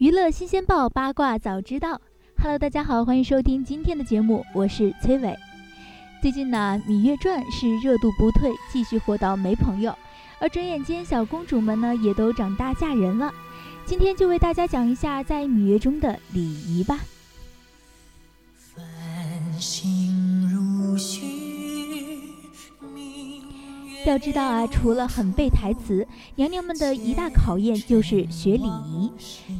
娱乐新鲜报，八卦早知道。Hello，大家好，欢迎收听今天的节目，我是崔伟。最近呢，《芈月传》是热度不退，继续火到没朋友。而转眼间，小公主们呢也都长大嫁人了。今天就为大家讲一下在芈月中的礼仪吧。繁星要知道啊，除了很背台词，娘娘们的一大考验就是学礼仪。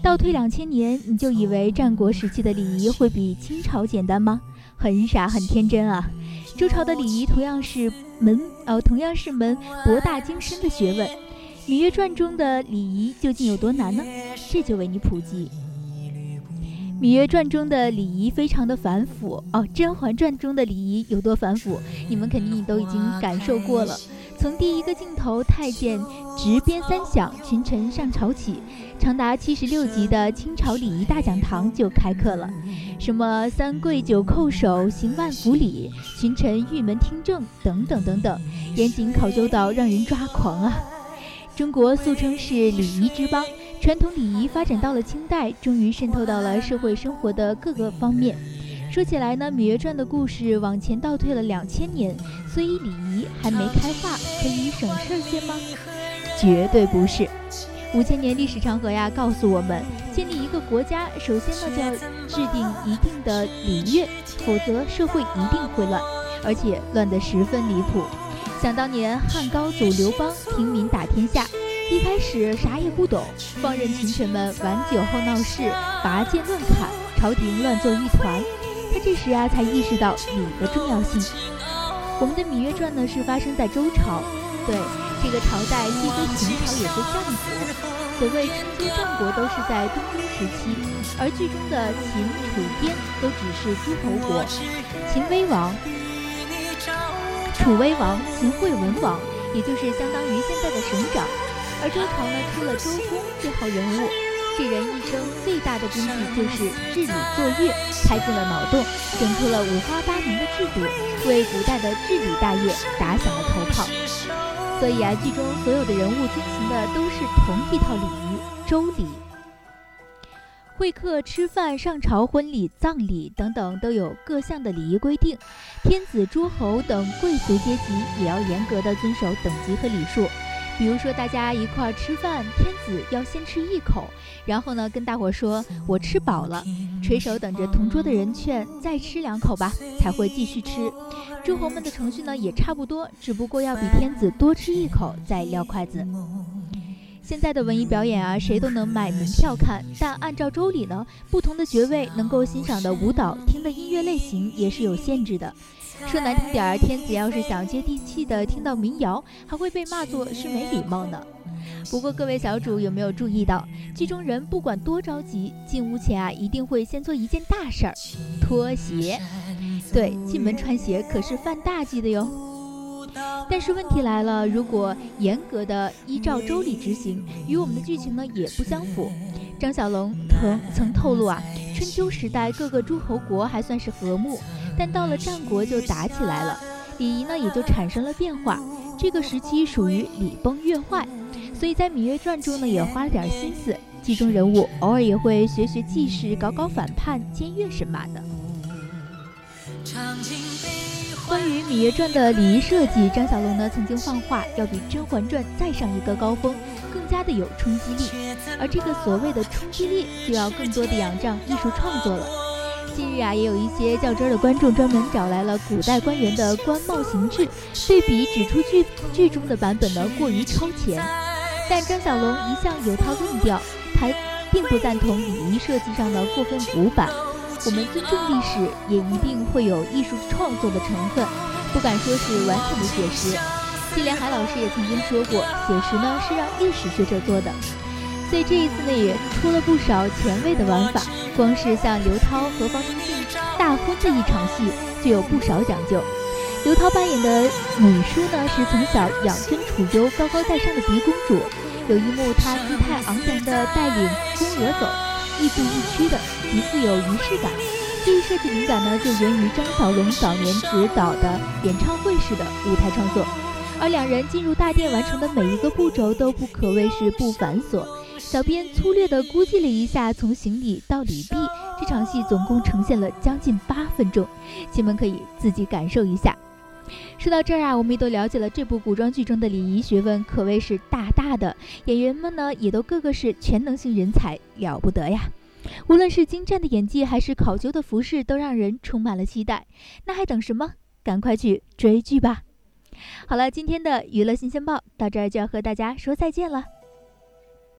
倒退两千年，你就以为战国时期的礼仪会比清朝简单吗？很傻，很天真啊！周朝的礼仪同样是门，呃，同样是门博大精深的学问。《芈月传》中的礼仪究竟有多难呢？这就为你普及。《芈月传》中的礼仪非常的繁复哦，《甄嬛传》中的礼仪有多繁复，你们肯定都已经感受过了。从第一个镜头，太监执鞭三响，群臣上朝起，长达七十六集的清朝礼仪大讲堂就开课了。什么三跪九叩首，行万福礼，群臣玉门听政，等等等等，严谨考究到让人抓狂啊！中国素称是礼仪之邦，传统礼仪发展到了清代，终于渗透到了社会生活的各个方面。说起来呢，《芈月传》的故事往前倒退了两千年，所以礼仪还没开化，可以省事儿些吗？绝对不是。五千年历史长河呀，告诉我们，建立一个国家，首先呢就要制定一定的礼乐，否则社会一定会乱，而且乱得十分离谱。想当年汉高祖刘邦听民打天下，一开始啥也不懂，放任群臣们玩酒后闹事，拔剑乱砍，朝廷乱作一团。他这时啊，才意识到礼的重要性。我们的《芈月传》呢，是发生在周朝，对这个朝代既非秦朝也非战国。所谓春秋战国都是在东周时期，而剧中的秦、楚、燕都只是诸侯国。秦威王、楚威王、秦惠文王，也就是相当于现在的省长。而周朝呢，出了周公这号人物。这人一生最大的功绩就是治理作乐，开进了脑洞，整出了五花八门的制度，为古代的治理大业打响了头炮。所以啊，剧中所有的人物遵循的都是同一套礼仪——周礼。会客、吃饭、上朝、婚礼、葬礼等等，都有各项的礼仪规定。天子、诸侯等贵族阶级也要严格的遵守等级和礼数。比如说，大家一块儿吃饭，天子要先吃一口，然后呢，跟大伙说“我吃饱了”，垂手等着同桌的人劝再吃两口吧，才会继续吃。诸侯们的程序呢也差不多，只不过要比天子多吃一口再撂筷子。现在的文艺表演啊，谁都能买门票看，但按照周礼呢，不同的爵位能够欣赏的舞蹈、听的音乐类型也是有限制的。说难听点儿，天子要是想接地气的听到民谣，还会被骂作是没礼貌呢。不过各位小主有没有注意到，剧中人不管多着急，进屋前啊一定会先做一件大事儿——脱鞋。对，进门穿鞋可是犯大忌的哟。但是问题来了，如果严格的依照周礼执行，与我们的剧情呢也不相符。张小龙曾曾透露啊，春秋时代各个诸侯国还算是和睦。但到了战国就打起来了，礼仪呢也就产生了变化。这个时期属于礼崩乐坏，所以在《芈月传》中呢也花了点心思，剧中人物偶尔也会学学记事，搞搞反叛、僭越神马的。关于《芈月传》的礼仪设计，张小龙呢曾经放话要比《甄嬛传》再上一个高峰，更加的有冲击力。而这个所谓的冲击力，就要更多的仰仗艺术创作了。近日啊，也有一些较真儿的观众专门找来了古代官员的官帽形制对比，指出剧剧中的版本呢过于超前。但张小龙一向有套论调，他并不赞同礼仪设计上的过分古板。我们尊重历史，也一定会有艺术创作的成分，不敢说是完全的写实。纪连海老师也曾经说过，写实呢是让历史学者做的。所以这一次呢也出了不少前卫的玩法，光是像刘涛和方中信大婚的一场戏就有不少讲究。刘涛扮演的女书呢是从小养尊处优、高高在上的嫡公主，有一幕她姿态昂扬的带领宫娥走，亦步亦趋的，极富有仪式感。这一设计灵感呢就源于张小龙早年执导的演唱会式的舞台创作，而两人进入大殿完成的每一个步骤都不可谓是不繁琐。小编粗略的估计了一下，从行礼到礼毕，这场戏总共呈现了将近八分钟，亲们可以自己感受一下。说到这儿啊，我们也都了解了这部古装剧中的礼仪学问可谓是大大的，演员们呢也都个个是全能型人才，了不得呀！无论是精湛的演技，还是考究的服饰，都让人充满了期待。那还等什么？赶快去追剧吧！好了，今天的娱乐新鲜报到这儿就要和大家说再见了。